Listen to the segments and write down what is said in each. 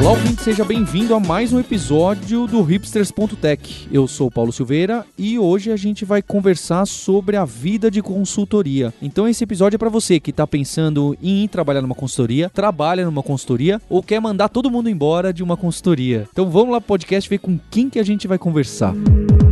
Olá, ouvinte, seja bem-vindo a mais um episódio do Hipsters.tech. Eu sou o Paulo Silveira e hoje a gente vai conversar sobre a vida de consultoria. Então, esse episódio é para você que está pensando em trabalhar numa consultoria, trabalha numa consultoria ou quer mandar todo mundo embora de uma consultoria. Então, vamos lá pro podcast ver com quem que a gente vai conversar. Música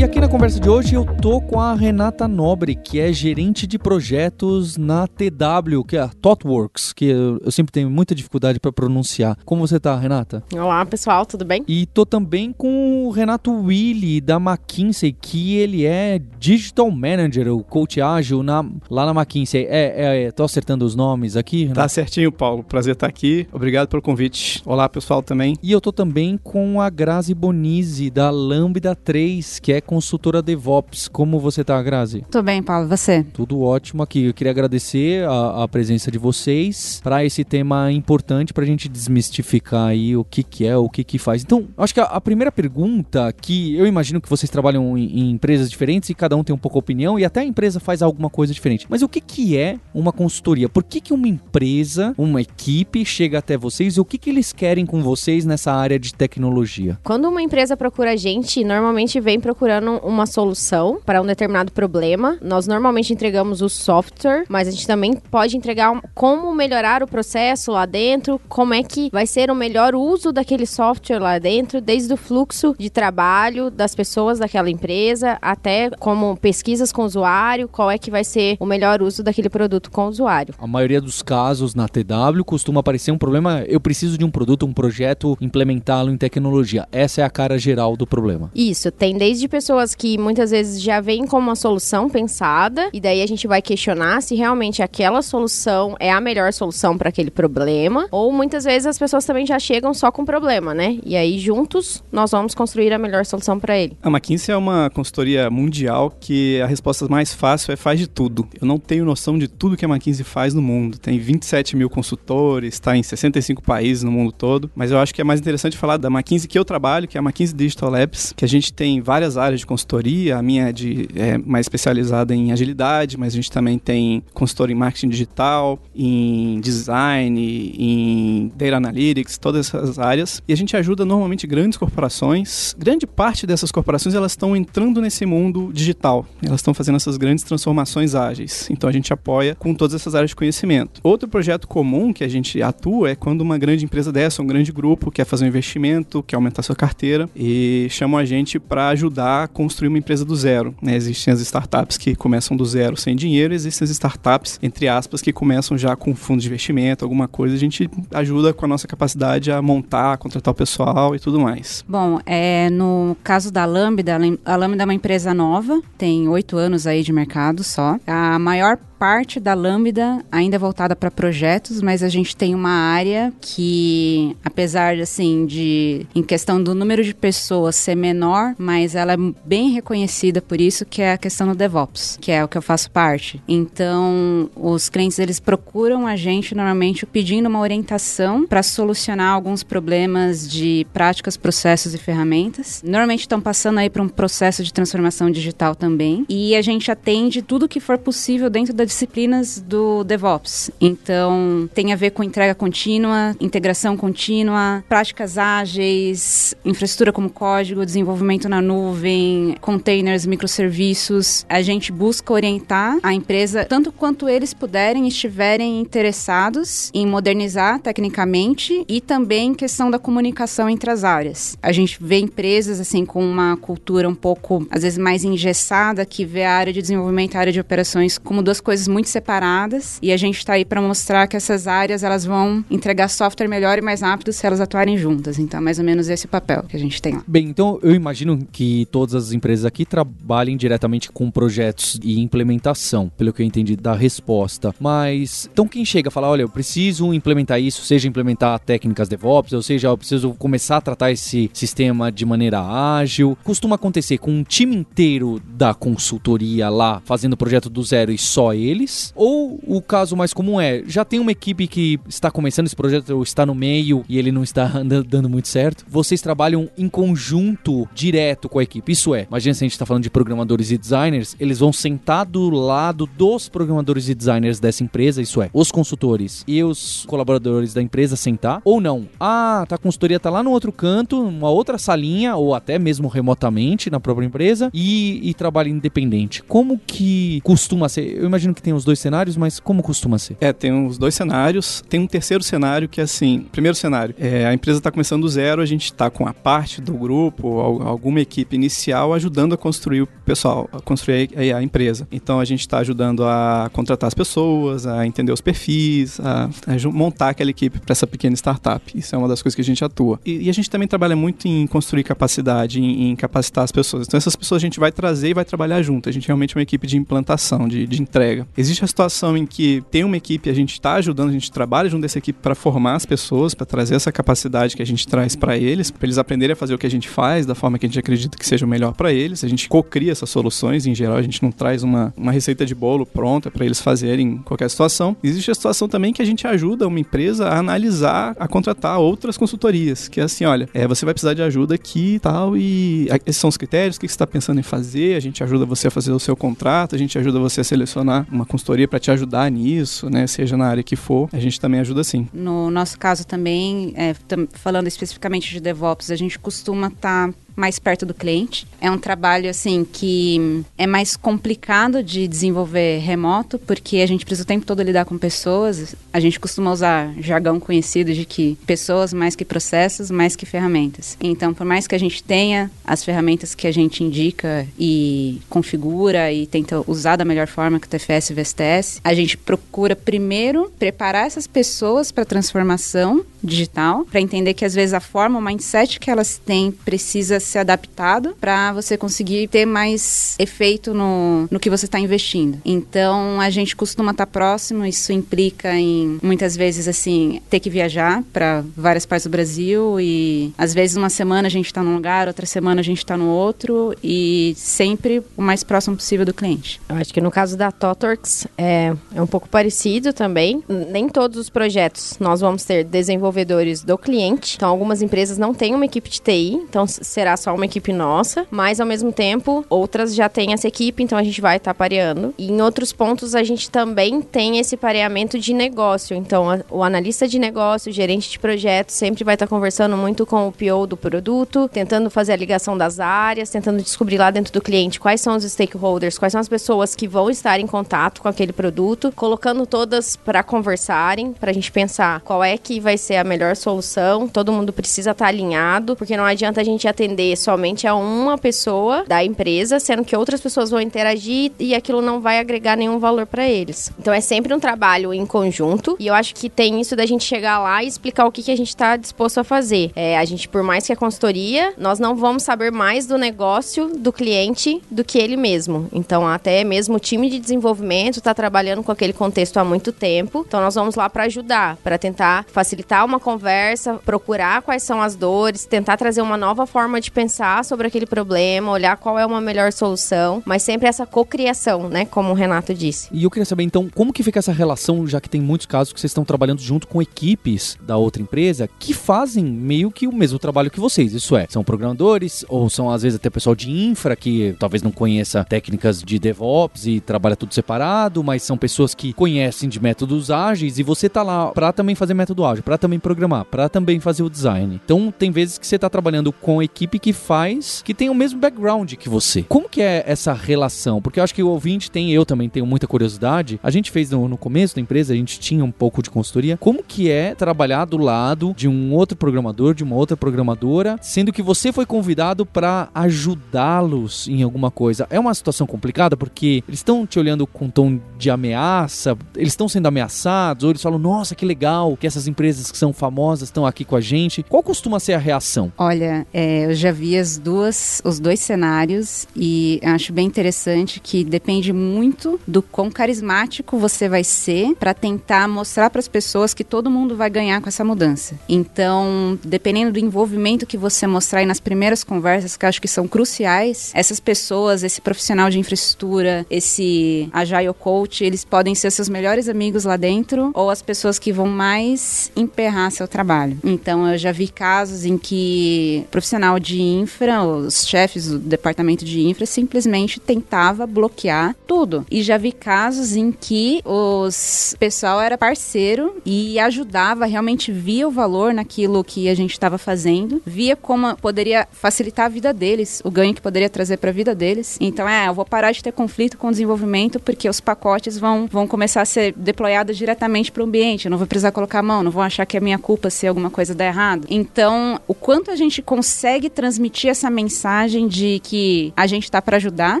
E aqui na conversa de hoje eu tô com a Renata Nobre, que é gerente de projetos na TW, que é a ThoughtWorks, que eu sempre tenho muita dificuldade para pronunciar. Como você tá, Renata? Olá, pessoal, tudo bem? E tô também com o Renato Willi da McKinsey, que ele é Digital Manager, o coach ágil na, lá na McKinsey. É, é, tô acertando os nomes aqui? Renato? Tá certinho, Paulo. Prazer estar aqui. Obrigado pelo convite. Olá, pessoal, também. E eu tô também com a Grazi Bonizzi da Lambda 3, que é consultora DevOps. Como você tá, Grazi? Tudo bem, Paulo. Você? Tudo ótimo aqui. Eu queria agradecer a, a presença de vocês para esse tema importante para a gente desmistificar aí o que, que é, o que, que faz. Então, acho que a, a primeira pergunta que eu imagino que vocês trabalham em, em, empresas diferentes e cada um tem um pouco a opinião e até a empresa faz alguma coisa diferente. Mas o que, que é uma consultoria? Por que, que uma empresa, uma equipe chega até vocês e o que, que eles querem com vocês nessa área de tecnologia? Quando uma empresa procura a gente, normalmente vem procurando uma solução para um determinado problema. Nós normalmente entregamos o software, mas a gente também pode entregar como melhorar o processo lá dentro, como é que vai ser o melhor uso daquele software lá dentro, desde o fluxo de trabalho das pessoas daquela empresa até como pesquisas com o usuário, qual é que vai ser o melhor uso daquele produto com o usuário. A maioria dos casos na TW costuma aparecer um problema, eu preciso de um produto, um projeto, implementá-lo em tecnologia. Essa é a cara geral do problema. Isso, tem desde pessoas pessoas que muitas vezes já vêm com uma solução pensada e daí a gente vai questionar se realmente aquela solução é a melhor solução para aquele problema, ou muitas vezes as pessoas também já chegam só com problema, né? E aí juntos nós vamos construir a melhor solução para ele. A McKinsey é uma consultoria mundial que a resposta mais fácil é faz de tudo. Eu não tenho noção de tudo que a McKinsey faz no mundo. Tem 27 mil consultores, está em 65 países no mundo todo, mas eu acho que é mais interessante falar da McKinsey que eu trabalho, que é a McKinsey Digital Labs, que a gente tem várias áreas de consultoria, a minha é, de, é mais especializada em agilidade, mas a gente também tem consultoria em marketing digital, em design, em data analytics, todas essas áreas. E a gente ajuda normalmente grandes corporações. Grande parte dessas corporações elas estão entrando nesse mundo digital. Elas estão fazendo essas grandes transformações ágeis. Então a gente apoia com todas essas áreas de conhecimento. Outro projeto comum que a gente atua é quando uma grande empresa dessa, um grande grupo quer fazer um investimento, quer aumentar sua carteira e chamam a gente para ajudar construir uma empresa do zero. Né? Existem as startups que começam do zero sem dinheiro, existem as startups, entre aspas, que começam já com fundo de investimento, alguma coisa. A gente ajuda com a nossa capacidade a montar, contratar o pessoal e tudo mais. Bom, é, no caso da Lambda, a Lambda é uma empresa nova, tem oito anos aí de mercado só. A maior parte da Lambda ainda voltada para projetos, mas a gente tem uma área que, apesar assim de em questão do número de pessoas ser menor, mas ela é bem reconhecida por isso, que é a questão do DevOps, que é o que eu faço parte. Então, os clientes eles procuram a gente normalmente pedindo uma orientação para solucionar alguns problemas de práticas, processos e ferramentas. Normalmente estão passando aí para um processo de transformação digital também, e a gente atende tudo que for possível dentro da disciplinas do DevOps. Então, tem a ver com entrega contínua, integração contínua, práticas ágeis, infraestrutura como código, desenvolvimento na nuvem, containers, microserviços. A gente busca orientar a empresa tanto quanto eles puderem estiverem interessados em modernizar tecnicamente e também questão da comunicação entre as áreas. A gente vê empresas assim com uma cultura um pouco às vezes mais engessada que vê a área de desenvolvimento e a área de operações como duas coisas coisas muito separadas e a gente está aí para mostrar que essas áreas elas vão entregar software melhor e mais rápido se elas atuarem juntas. Então, é mais ou menos esse o papel que a gente tem lá. Bem, então eu imagino que todas as empresas aqui trabalhem diretamente com projetos e implementação, pelo que eu entendi da resposta. Mas então quem chega a falar, olha, eu preciso implementar isso, seja implementar técnicas DevOps, ou seja, eu preciso começar a tratar esse sistema de maneira ágil, costuma acontecer com um time inteiro da consultoria lá fazendo o projeto do zero e só ele eles? Ou o caso mais comum é, já tem uma equipe que está começando esse projeto ou está no meio e ele não está dando muito certo? Vocês trabalham em conjunto direto com a equipe. Isso é, imagina se a gente está falando de programadores e designers, eles vão sentar do lado dos programadores e designers dessa empresa, isso é, os consultores e os colaboradores da empresa sentar, ou não? Ah, tá, a consultoria tá lá no outro canto, uma outra salinha, ou até mesmo remotamente na própria empresa, e, e trabalha independente. Como que costuma ser? Eu imagino que tem os dois cenários, mas como costuma ser? É, tem os dois cenários. Tem um terceiro cenário que é assim: primeiro cenário, é, a empresa está começando do zero, a gente está com a parte do grupo, alguma equipe inicial ajudando a construir o pessoal, a construir a, empresa. Então a gente está ajudando a contratar as pessoas, a entender os perfis, a, a montar aquela equipe para essa pequena startup. Isso é uma das coisas que a gente atua. E, e a gente também trabalha muito em construir capacidade, em, em, capacitar as pessoas. Então essas pessoas a gente vai trazer e vai trabalhar junto. A gente realmente é uma equipe de implantação, de, de entrega. Existe a situação em que tem uma equipe, a gente está ajudando, a gente trabalha junto dessa equipe para formar as pessoas, para trazer essa capacidade que a gente traz para eles, para eles aprenderem a fazer o que a gente faz da forma que a gente acredita que seja o melhor para eles. A gente co-cria essas soluções, em geral, a gente não traz uma, uma receita de bolo pronta para eles fazerem em qualquer situação. Existe a situação também que a gente ajuda uma empresa a analisar, a contratar outras consultorias, que é assim, olha, é, você vai precisar de ajuda aqui e tal, e esses são os critérios, o que você está pensando em fazer, a gente ajuda você a fazer o seu contrato, a gente ajuda você a selecionar uma consultoria para te ajudar nisso, né, seja na área que for, a gente também ajuda sim. No nosso caso também, é, falando especificamente de DevOps, a gente costuma estar tá mais perto do cliente. É um trabalho assim que é mais complicado de desenvolver remoto, porque a gente precisa o tempo todo lidar com pessoas. A gente costuma usar jargão conhecido de que pessoas mais que processos, mais que ferramentas. Então, por mais que a gente tenha as ferramentas que a gente indica e configura e tenta usar da melhor forma que o TFS e o VSTS, a gente procura primeiro preparar essas pessoas para a transformação digital, para entender que às vezes a forma, o mindset que elas têm precisa ser adaptado para você conseguir ter mais efeito no, no que você está investindo. Então a gente costuma estar tá próximo, isso implica em muitas vezes assim ter que viajar para várias partes do Brasil e às vezes uma semana a gente está num lugar, outra semana a gente está no outro e sempre o mais próximo possível do cliente. Eu acho que no caso da Totorx é, é um pouco parecido também. Nem todos os projetos nós vamos ter desenvolvedores do cliente. Então, algumas empresas não têm uma equipe de TI, então será só uma equipe nossa, mas ao mesmo tempo, outras já têm essa equipe, então a gente vai estar tá pareando. E em outros pontos, a gente também tem esse pareamento de negócio. Então, a, o analista de negócio, o gerente de projeto, sempre vai estar tá conversando muito com o PO do produto, tentando fazer a ligação das áreas, tentando descobrir lá dentro do cliente quais são os stakeholders, quais são as pessoas que vão estar em contato com aquele produto, colocando todas para conversarem, para a gente pensar qual é que vai ser a melhor solução, todo mundo precisa estar tá alinhado, porque não adianta a gente atender somente a uma pessoa da empresa, sendo que outras pessoas vão interagir e aquilo não vai agregar nenhum valor para eles. Então é sempre um trabalho em conjunto e eu acho que tem isso da gente chegar lá e explicar o que, que a gente está disposto a fazer. É, a gente, por mais que a consultoria, nós não vamos saber mais do negócio do cliente do que ele mesmo. Então, até mesmo o time de desenvolvimento está trabalhando com aquele contexto há muito tempo. Então, nós vamos lá para ajudar, para tentar facilitar uma conversa, procurar quais são as dores, tentar trazer uma nova forma de pensar sobre aquele problema, olhar qual é uma melhor solução, mas sempre essa cocriação, né, como o Renato disse. E eu queria saber então, como que fica essa relação, já que tem muitos casos que vocês estão trabalhando junto com equipes da outra empresa que fazem meio que o mesmo trabalho que vocês, isso é, são programadores ou são às vezes até pessoal de infra que talvez não conheça técnicas de DevOps e trabalha tudo separado, mas são pessoas que conhecem de métodos ágeis e você tá lá para também fazer método ágil, para também programar, para também fazer o design. Então tem vezes que você está trabalhando com a equipe que faz, que tem o mesmo background que você. Como que é essa relação? Porque eu acho que o ouvinte tem, eu também tenho muita curiosidade. A gente fez no, no começo da empresa, a gente tinha um pouco de consultoria. Como que é trabalhar do lado de um outro programador, de uma outra programadora, sendo que você foi convidado para ajudá-los em alguma coisa? É uma situação complicada porque eles estão te olhando com um tom de ameaça, eles estão sendo ameaçados, ou eles falam, nossa, que legal que essas empresas que são famosas, estão aqui com a gente. Qual costuma ser a reação? Olha, é, eu já vi as duas, os dois cenários e acho bem interessante que depende muito do quão carismático você vai ser para tentar mostrar para as pessoas que todo mundo vai ganhar com essa mudança. Então, dependendo do envolvimento que você mostrar nas primeiras conversas, que acho que são cruciais, essas pessoas, esse profissional de infraestrutura, esse agile coach, eles podem ser seus melhores amigos lá dentro ou as pessoas que vão mais emperrar seu trabalho. Então, eu já vi casos em que profissional de infra, os chefes do departamento de infra, simplesmente tentava bloquear tudo. E já vi casos em que os pessoal era parceiro e ajudava, realmente via o valor naquilo que a gente estava fazendo, via como poderia facilitar a vida deles, o ganho que poderia trazer para a vida deles. Então, é, eu vou parar de ter conflito com o desenvolvimento porque os pacotes vão, vão começar a ser deployados diretamente para o ambiente. Eu não vou precisar colocar a mão, não vou achar que é minha culpa se alguma coisa der errado. Então, o quanto a gente consegue transmitir essa mensagem de que a gente está para ajudar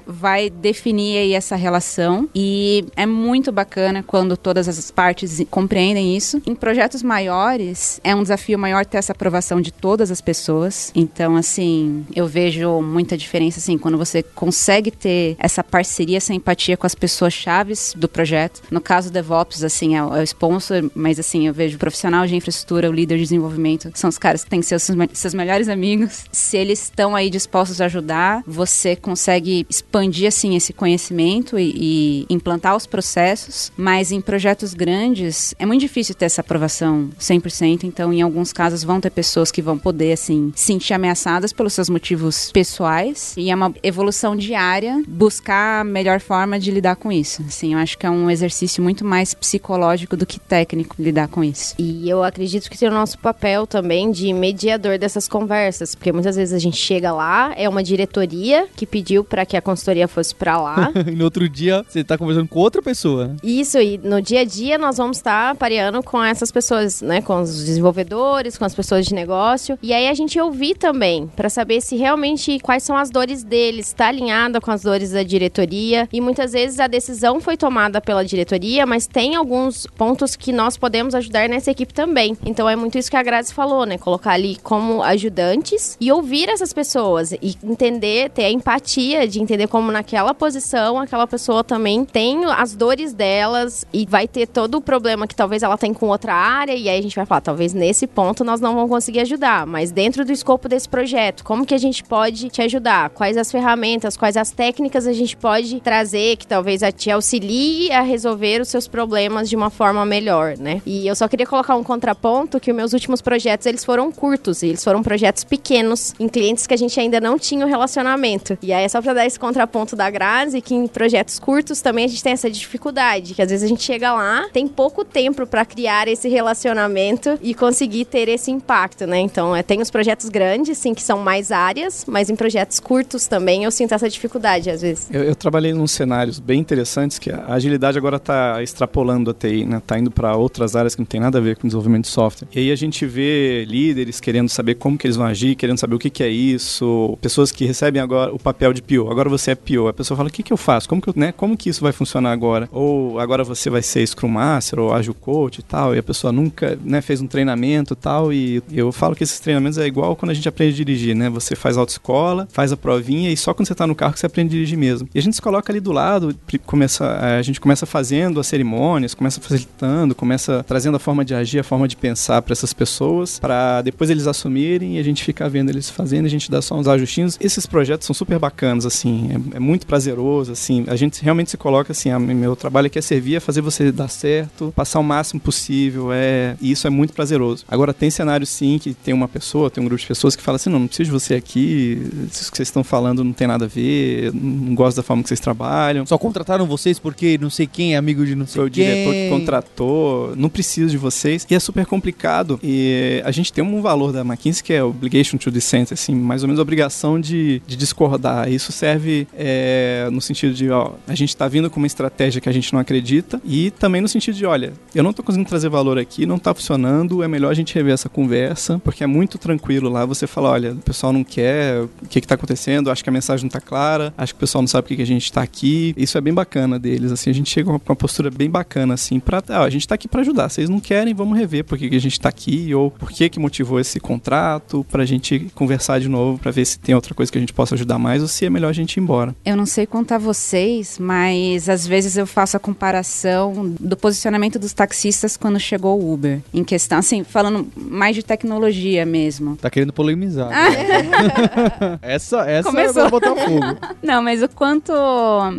vai definir aí essa relação e é muito bacana quando todas as partes compreendem isso. Em projetos maiores, é um desafio maior ter essa aprovação de todas as pessoas. Então, assim, eu vejo muita diferença, assim, quando você consegue ter essa parceria, essa empatia com as pessoas chaves do projeto. No caso do DevOps, assim, é o, é sponsor, mas, assim, eu vejo o profissional de infraestrutura, o líder de desenvolvimento, são os caras que têm que ser seus melhores amigos. Se eles estão aí dispostos a ajudar, você consegue expandir, assim, esse conhecimento e, e implantar os processos, mas em projetos grandes, é muito difícil ter essa aprovação 100%, então, em alguns casos, vão ter pessoas que vão poder, assim, sentir ameaçadas pelos seus motivos pessoais, e é uma evolução diária buscar a melhor forma de lidar com isso. Assim, eu acho que é um exercício muito mais psicológico do que técnico lidar com isso. E eu acredito que tem o nosso papel também de mediador dessas conversas, porque muitas vezes a gente chega lá, é uma diretoria que pediu para que a consultoria fosse para lá. e no outro dia você tá conversando com outra pessoa. Isso, e no dia a dia nós vamos estar pareando com essas pessoas, né, com os desenvolvedores, com as pessoas de negócio, e aí a gente ouvir também para saber se realmente quais são as dores deles, está alinhada com as dores da diretoria, e muitas vezes a decisão foi tomada pela diretoria, mas tem alguns pontos que nós podemos ajudar nessa equipe também. Então é muito isso que a Grazi falou, né? Colocar ali como ajudantes e ouvir essas pessoas e entender, ter a empatia de entender como naquela posição aquela pessoa também tem as dores delas e vai ter todo o problema que talvez ela tem com outra área e aí a gente vai falar, talvez nesse ponto nós não vamos conseguir ajudar, mas dentro do escopo desse projeto, como que a gente pode te ajudar? Quais as ferramentas, quais as técnicas a gente pode trazer que talvez te auxilie a resolver os seus problemas de uma forma melhor, né? E eu só queria colocar um contraponto que os meus últimos projetos eles foram curtos, eles foram projetos pequenos em clientes que a gente ainda não tinha o um relacionamento. E aí é só para dar esse contraponto da Grazi que em projetos curtos também a gente tem essa dificuldade, que às vezes a gente chega lá, tem pouco tempo para criar esse relacionamento e conseguir ter esse impacto, né? Então, é, tem os projetos grandes, sim, que são mais áreas, mas em projetos curtos também eu sinto essa dificuldade às vezes. Eu, eu trabalhei em cenários bem interessantes que a agilidade agora está extrapolando a TI, né? Tá indo para outras áreas que não tem nada a ver com desenvolvimento de software. E aí a gente vê líderes querendo saber como que eles vão agir, querendo saber o que, que é isso, pessoas que recebem agora o papel de PO. Agora você é PO. A pessoa fala: "O que que eu faço? Como que eu, né? Como que isso vai funcionar agora?" Ou agora você vai ser Scrum Master ou Agile Coach e tal, e a pessoa nunca, né, fez um treinamento e tal, e eu falo que esses treinamentos é igual quando a gente aprende a dirigir, né? Você faz autoescola, faz a provinha e só quando você está no carro que você aprende a dirigir mesmo. E a gente se coloca ali do lado, começa, a gente começa fazendo as cerimônias, começa facilitando, começa trazendo a forma de agir, a forma de pensar para essas pessoas, para depois eles assumirem e a gente ficar vendo eles fazendo, a gente dá só uns ajustinhos. Esses projetos são super bacanas, assim, é, é muito prazeroso, assim, a gente realmente se coloca assim, a, meu trabalho aqui é servir a fazer você dar certo, passar o máximo possível, é, e isso é muito prazeroso. Agora tem cenário sim que tem uma pessoa, tem um grupo de pessoas que fala assim, não, não preciso de você aqui, isso que vocês estão falando não tem nada a ver, não gosto da forma que vocês trabalham. Só contrataram vocês porque não sei quem é amigo de não sei Foi quem. o diretor que contratou, não preciso de vocês. E é super complicado. E a gente tem um valor da McKinsey que é obligation to dissent, assim, mais ou menos a obrigação de, de discordar. Isso serve é, no sentido de, ó, a gente está vindo com uma estratégia que a gente não acredita e também no sentido de, olha, eu não estou conseguindo trazer valor aqui, não está funcionando, é melhor a gente rever essa conversa, porque é muito tranquilo lá você falar, olha, o pessoal não quer, o que está acontecendo, acho que a mensagem não está clara, acho que o pessoal não sabe por que a gente está aqui. Isso é bem bacana deles, assim, a gente chega com uma postura bem bacana, assim, pra, ah, a gente está aqui para ajudar, vocês não querem, vamos rever, por que a gente está aqui ou por que, que motivou esse contrato, para a gente conversar de novo, para ver se tem outra coisa que a gente possa ajudar mais ou se é melhor a gente ir embora. Eu não sei contar vocês, mas às vezes eu faço a comparação do posicionamento dos taxistas quando chegou o Uber. Em questão, assim, falando mais de tecnologia mesmo. Tá querendo polemizar. essa essa Começou. vai botar fogo. Não, mas o quanto.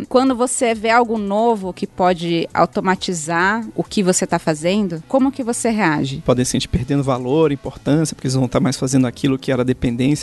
Quando você vê algo novo que pode automatizar o que você está fazendo, como que você reage? Podem se sentir perdendo valor, importância, porque eles vão estar mais fazendo aquilo que era a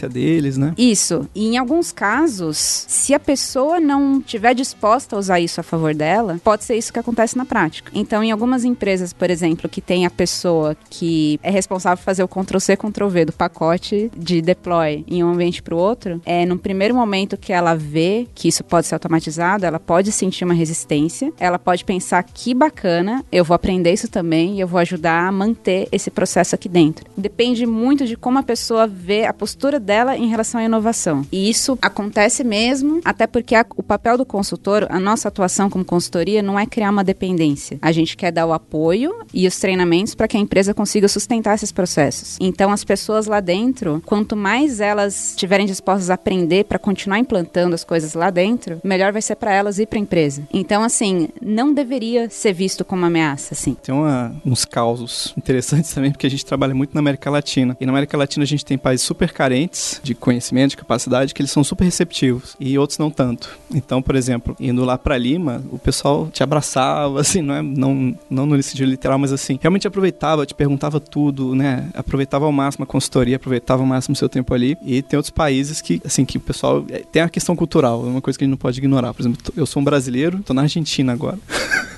deles, né? Isso. E em alguns casos, se a pessoa não estiver disposta a usar isso a favor dela, pode ser isso que acontece na prática. Então, em algumas empresas, por exemplo, que tem a pessoa que é responsável por fazer o Ctrl-C, Ctrl-V do pacote de deploy em um ambiente para o outro, é no primeiro momento que ela vê que isso pode ser automatizado, ela pode sentir uma resistência, ela pode pensar que bacana, eu vou aprender isso também e eu vou ajudar a manter esse processo aqui dentro. Depende muito de como a pessoa vê a postura dela em relação à inovação. E isso acontece mesmo, até porque a- o papel do consultor, a nossa atuação como consultoria não é criar uma dependência. A gente quer dar o apoio e os treinamentos para que a empresa consiga sustentar esses processos. Então, as pessoas lá dentro, quanto mais elas estiverem dispostas a aprender para continuar implantando as coisas lá dentro, melhor vai ser para elas e para a empresa. Então, assim, não deveria ser visto como ameaça, assim. Tem uma- uns causos interessantes também, porque a gente trabalha muito na América Latina. E na América Latina a gente tem países super carentes de conhecimento, de capacidade, que eles são super receptivos. E outros não tanto. Então, por exemplo, indo lá pra Lima, o pessoal te abraçava, assim, não é não, não no sentido literal, mas assim, realmente aproveitava, te perguntava tudo, né? Aproveitava ao máximo a consultoria, aproveitava ao máximo o seu tempo ali. E tem outros países que, assim, que o pessoal. é, Tem a questão cultural, é uma coisa que a gente não pode ignorar. Por exemplo, eu sou um brasileiro, tô na Argentina agora.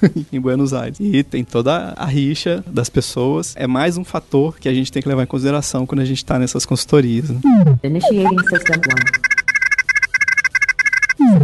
em Buenos Aires. E tem toda a rixa das pessoas. É mais um fator que a gente tem que levar em consideração quando a gente tá nessas consultorias. né? Initiating System 1.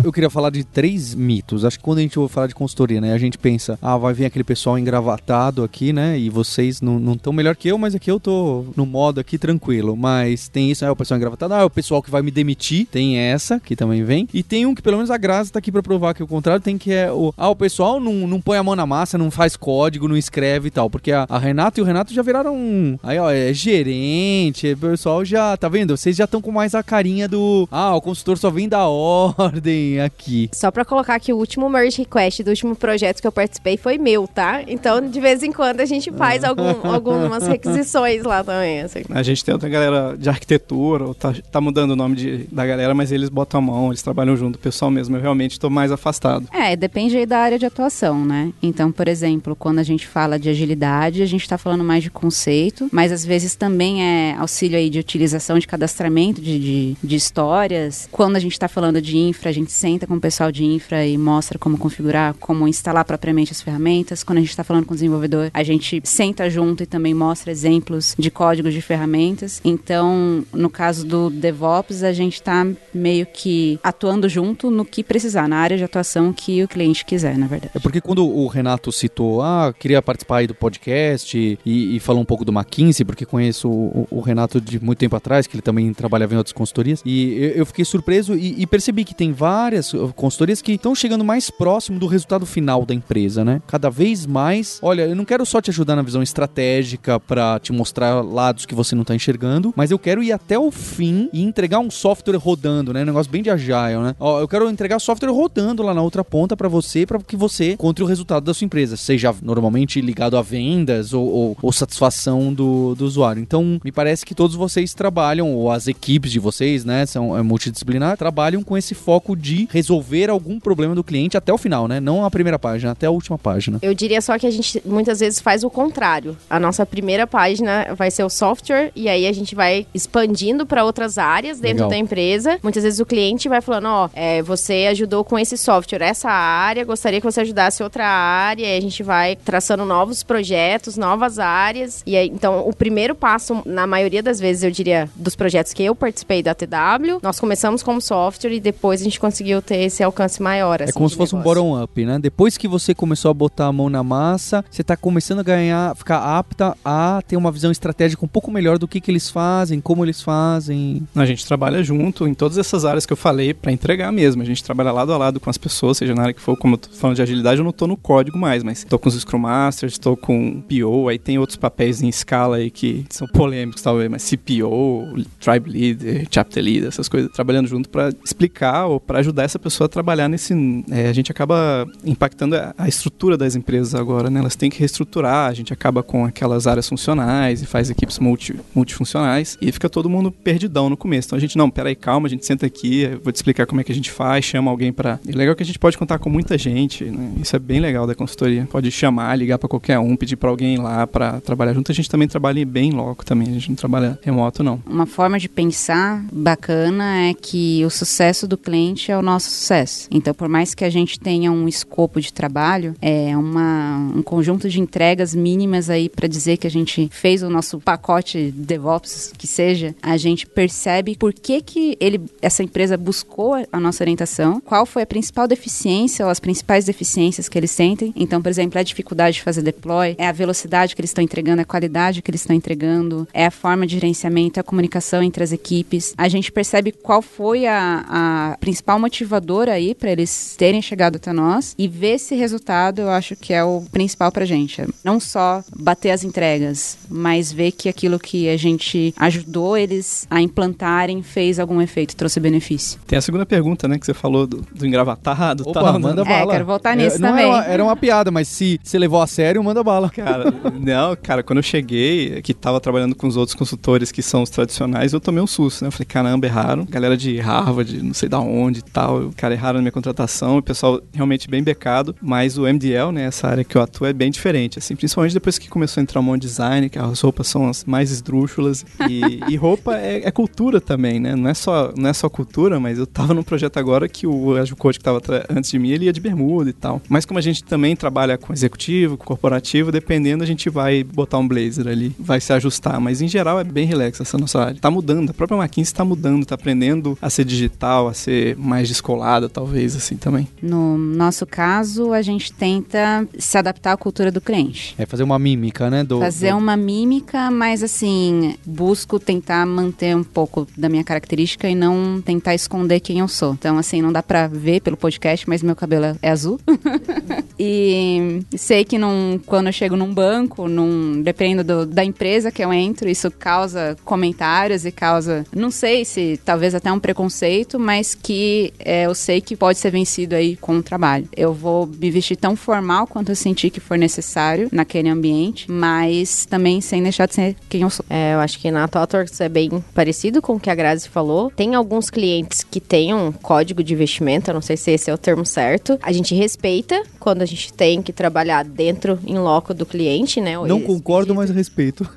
Eu queria falar de três mitos. Acho que quando a gente ouve falar de consultoria, né? A gente pensa, ah, vai vir aquele pessoal engravatado aqui, né? E vocês não estão melhor que eu, mas aqui eu tô no modo aqui tranquilo. Mas tem isso, é o pessoal engravatado. Ah, é o pessoal que vai me demitir. Tem essa, que também vem. E tem um que pelo menos a Graça tá aqui pra provar que é o contrário. Tem que é o... Ah, o pessoal não, não põe a mão na massa, não faz código, não escreve e tal. Porque a, a Renata e o Renato já viraram... um- Aí, ó, é gerente. O pessoal já... Tá vendo? Vocês já estão com mais a carinha do... Ah, o consultor só vem da ordem aqui. Só pra colocar que o último merge request do último projeto que eu participei foi meu, tá? Então, de vez em quando, a gente faz algum- algumas requisições lá também, assim. A gente tem outra galera de arquitetura, ou tá, tá mudando o nome de- da galera, mas eles botam a mão, eles trabalham junto. O pessoal mesmo, eu realmente tô mais afastado. É, depende aí da área de atuação, né? Então, por exemplo, quando a gente fala de agilidade, a gente está falando mais de conceito, mas às vezes também é auxílio aí de utilização de cadastramento de, de, de histórias. Quando a gente está falando de infra, gente senta com o pessoal de infra e mostra como configurar, como instalar propriamente as ferramentas. Quando a gente está falando com o desenvolvedor, a gente senta junto e também mostra exemplos de códigos de ferramentas. Então, no caso do DevOps, a gente está meio que atuando junto no que precisar, na área de atuação que o cliente quiser, na verdade. É porque quando o Renato citou, ah, queria participar aí do podcast e, e falou um pouco do McKinsey, porque conheço o, o Renato de muito tempo atrás, que ele também trabalhava em outras consultorias, e eu, eu fiquei surpreso e, e percebi que tem várias uh, consultorias que estão chegando mais próximo do resultado final da empresa, né? Cada vez mais, olha, eu não quero só te ajudar na visão estratégica para te mostrar lados que você não tá enxergando, mas eu quero ir até o fim e entregar um software rodando, né? Um negócio bem de agile, né? Ó, eu quero entregar software rodando lá na outra ponta para você, para que você encontre o resultado da sua empresa, seja normalmente ligado a vendas ou, ou- ou satisfação do, do usuário. Então, me parece que todos vocês trabalham, ou as equipes de vocês, né, são é, multidisciplinar, trabalham com esse foco de resolver algum problema do cliente até o final, né? Não a primeira página, até a última página. Eu diria só que a gente muitas vezes faz o contrário. A nossa primeira página vai ser o software e aí a gente vai expandindo para outras áreas dentro Legal. da empresa. Muitas vezes o cliente vai falando, ó, é, você ajudou com esse software, essa área, gostaria que você ajudasse outra área. E a gente vai traçando novos projetos, novas áreas. E aí, então, o primeiro passo, na maioria das vezes, eu diria, dos projetos que eu participei da TW, nós começamos como software e depois a gente conseguiu ter esse alcance maior. É assim, como de se fosse um negócio. bottom-up, né? Depois que você começou a botar a mão na massa, você tá começando a ganhar, ficar apta a ter uma visão estratégica um pouco melhor do que, que eles fazem, como eles fazem. A gente trabalha junto em todas essas áreas que eu falei pra entregar mesmo. A gente trabalha lado a lado com as pessoas, seja na área que for. Como eu tô falando de agilidade, eu não tô no código mais, mas tô com os Scrum Masters, tô com PO, aí tem outros papéis em escala aí que são polêmicos talvez, mas CPO, Tribe Leader, Chapter Leader, essas coisas, trabalhando junto pra explicar ou pra ajudar essa pessoa a trabalhar nesse... é, a gente acaba impactando a, a estrutura das empresas agora, né? Elas têm que reestruturar, a gente acaba com aquelas áreas funcionais e faz equipes multi, multifuncionais e fica todo mundo perdidão no começo. Então a gente, não, peraí, calma, a gente senta aqui, vou te explicar como é que a gente faz, chama alguém pra... E legal que a gente pode contar com muita gente, né? Isso é bem legal da consultoria. Pode chamar, ligar pra qualquer um, pedir pra alguém lá pra trabalhar junto. A gente também trabalha bem loco também, a gente não trabalha remoto, não. Uma forma de pensar bacana é que o sucesso do cliente é o nosso sucesso. Então, por mais que a gente tenha um escopo de trabalho, é uma, um conjunto de entregas mínimas aí para dizer que a gente fez o nosso pacote DevOps, que seja, a gente percebe por que, que ele, essa empresa buscou a nossa orientação, qual foi a principal deficiência ou as principais deficiências que eles sentem. Então, por exemplo, é a dificuldade de fazer deploy, é a velocidade que eles estão entregando, é a qualidade que eles estão entregando, é a forma de gerenciamento, é a comunicação entre as equipes. A gente percebe qual foi a, a principal motivadora aí para eles terem chegado até nós e ver esse resultado, eu acho que é o principal pra gente. É Não só bater as entregas, mas ver que aquilo que a gente ajudou eles a implantarem fez algum efeito, trouxe benefício. Tem a segunda pergunta, né, que você falou do, do engravatado e Opa, tal. né? manda É, bala. quero voltar nisso É, não também. Era uma, era uma piada, mas se você levou a sério, manda bala. Cara, não, cara, quando eu cheguei, que tava trabalhando com os outros consultores que são os tradicionais, eu tomei um susto, né? Eu falei, caramba, erraram. Galera de Harvard, não sei da onde e tal. Cara, erraram na minha contratação. O pessoal realmente bem becado. Mas o MDL, né, essa área que eu atuo, é bem diferente, assim. Principalmente depois que começou a entrar um monte de design, que as roupas são as mais esdrúxulas. E, e roupa é, é cultura também, né? Não é, só, não é só cultura, mas eu tava num projeto agora que o Agile Coach que tava antes de mim, ele ia de bermuda e tal. Mas como a gente também trabalha com executivo, com corporativo, dependendo, a gente vai botar um blazer ali, vai se ajustar. Mas em geral é bem relax essa nossa área. Tá mudando, a própria McKinsey tá mudando, tá aprendendo a ser digital, a ser mais descolada, talvez, assim também. No nosso caso, a gente tenta se adaptar à cultura do cliente. É fazer uma mímica, né? Do, Fazer do- uma mímica, mas assim, busco tentar manter um pouco da minha característica e não tentar esconder quem eu sou. Então, assim, não dá pra ver pelo podcast, mas meu cabelo é azul. e sei que num, quando eu chego num banco, num, dependendo do- da empresa que eu entro, isso causa comentários e causa, não sei se talvez até um preconceito, mas que é, eu sei que pode ser vencido aí com o trabalho. Eu vou me vestir tão formal quanto eu sentir que for necessário naquele ambiente, mas também sem deixar de ser quem eu sou. É, eu acho que na ThoughtWorks é bem parecido com o que a Grazi falou. Tem alguns clientes que têm um código de investimento, eu não sei se esse é o termo certo. A gente respeita quando a gente tem que trabalhar dentro, em loco do cliente, né? Não concordo, mas respeito.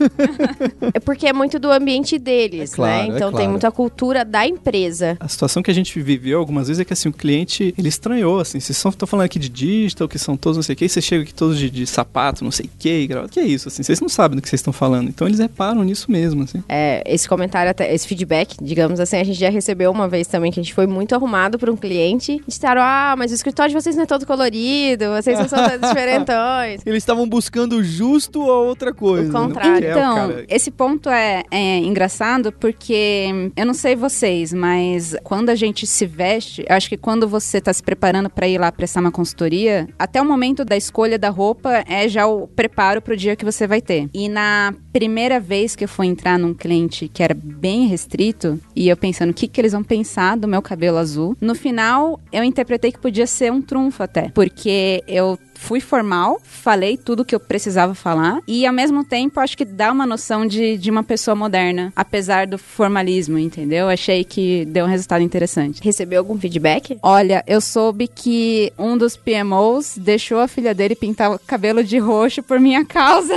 É porque é muito do ambiente deles, É claro, né? é Então tem claro. muita cultura da empresa. A situação que a gente viveu algumas vezes é que assim, o cliente, ele estranhou, assim, vocês estão falando aqui de digital, que são todos não sei o que, e você chega aqui todos de, de sapato, não sei o que, que é isso, assim, vocês não sabem do que vocês estão falando. Então eles reparam nisso mesmo, assim. É, esse comentário, até, esse feedback, digamos assim, a gente já recebeu uma vez também que a gente foi muito arrumado para um cliente. E disseram, ah, mas o escritório de vocês não é todo colorido, vocês não são todos diferentões. Eles estavam buscando justo a outra coisa. O né? contrário. É, o Então, cara- esse ponto é, é engraçado porque eu não sei vocês, mas quando a gente se veste, eu acho que quando você está se preparando para ir lá prestar uma consultoria, até o momento da escolha da roupa é já o preparo para o dia que você vai ter. E na primeira vez que eu fui entrar num cliente que era bem restrito, e eu pensando o que, que eles vão pensar do meu cabelo azul, no final eu interpretei que podia ser um trunfo até, porque eu fui formal, falei tudo que eu precisava falar e ao mesmo tempo acho que dá uma noção de, de uma pessoa moderna, apesar do formalismo, entendeu? Achei que deu um resultado interessante. Recebeu algum feedback? Olha, eu soube que um dos PMOs deixou a filha dele pintar o cabelo de roxo por minha causa.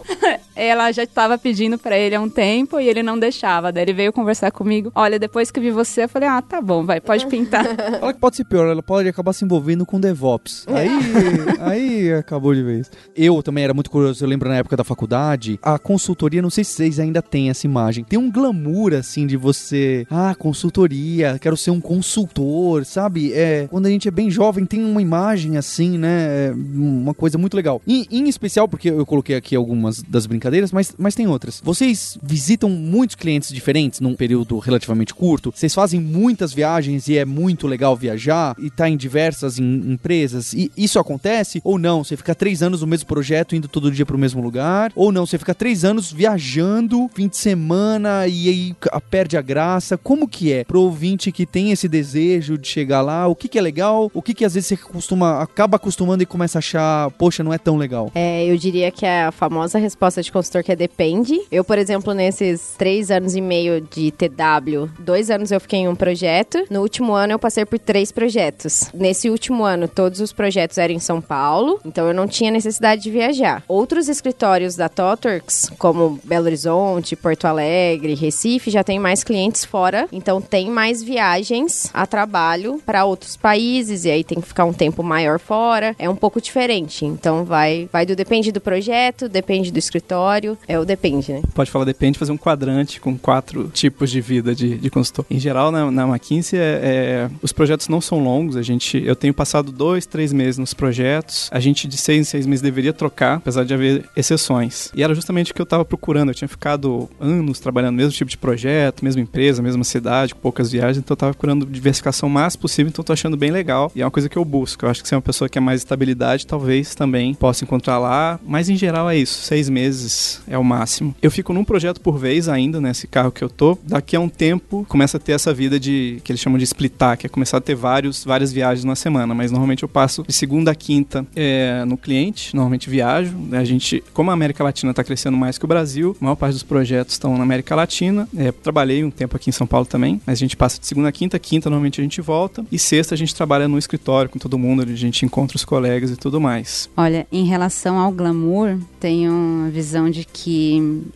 ela já estava pedindo pra ele há um tempo e ele não deixava. Daí ele veio conversar comigo. Olha, depois que vi você, eu falei, ah, tá bom, vai, pode pintar. Ela que pode ser pior, ela pode acabar se envolvendo com DevOps. Aí, aí acabou de vez. Eu também era muito curioso, eu lembro na época da faculdade, a consultoria, não sei se vocês ainda têm essa imagem, tem um glamour assim de você, ah, consultoria, quero ser um consultor, sabe? É, quando a gente é bem jovem, tem uma imagem assim, né? É uma coisa muito legal. E, em especial, porque eu coloquei aqui algumas das brincadeiras, mas, mas tem outras. Vocês visitam muitos clientes diferentes num período relativamente curto? Vocês fazem muitas viagens e é muito legal viajar e tá em diversas em- empresas? E isso acontece? Ou não? Você fica três anos no mesmo projeto, indo todo dia pro mesmo lugar? Ou não? Você fica três anos viajando, fim de semana e aí perde a graça? Como que é pro ouvinte que tem esse desejo de chegar lá? O que que é legal? O que que às vezes você costuma, acaba acostumando e começa a achar, poxa, não é tão legal? É, eu diria que é a famosa resposta de consultor que é depende. Eu, por exemplo, nesses três anos e meio de TW, dois anos eu fiquei em um projeto. No último ano eu passei por três projetos. Nesse último ano, todos os projetos eram em São Paulo, então eu não tinha necessidade de viajar. Outros escritórios da Totorx, como Belo Horizonte, Porto Alegre, Recife, já tem mais clientes fora, então tem mais viagens a trabalho para outros países e aí tem que ficar um tempo maior fora. É um pouco diferente. Então vai, vai do depende do projeto, depende do escritório, é o depende, né? Pode falar depende, fazer um quadrante com quatro tipos de vida de, de consultor. Em geral, na, na McKinsey, é, é, os projetos não são longos. A gente, eu tenho passado dois, três meses nos projetos. A gente de seis em seis meses deveria trocar, apesar de haver exceções. E era justamente o que eu estava procurando. Eu tinha ficado anos trabalhando no mesmo tipo de projeto, mesma empresa, mesma cidade, com poucas viagens. Então eu estava procurando diversificação o mais possível. Então tô achando bem legal. E é uma coisa que eu busco. Eu acho que se é uma pessoa que quer mais estabilidade, talvez também possa encontrar lá. Mas em geral é isso. Seis meses é o máximo. Eu fico num projeto por vez ainda, nesse carro que eu tô. Daqui a um tempo, começa a ter essa vida de que eles chamam de splitar, que é começar a ter vários, várias viagens na semana. Mas normalmente eu passo de segunda a quinta é, no cliente, normalmente viajo. A gente, como a América Latina está crescendo mais que o Brasil, a maior parte dos projetos estão na América Latina. É, trabalhei um tempo aqui em São Paulo também, mas a gente passa de segunda a quinta, quinta normalmente a gente volta. E sexta a gente trabalha no escritório com todo mundo, a gente encontra os colegas e tudo mais. Olha, em relação ao glamour, tenho uma visão de que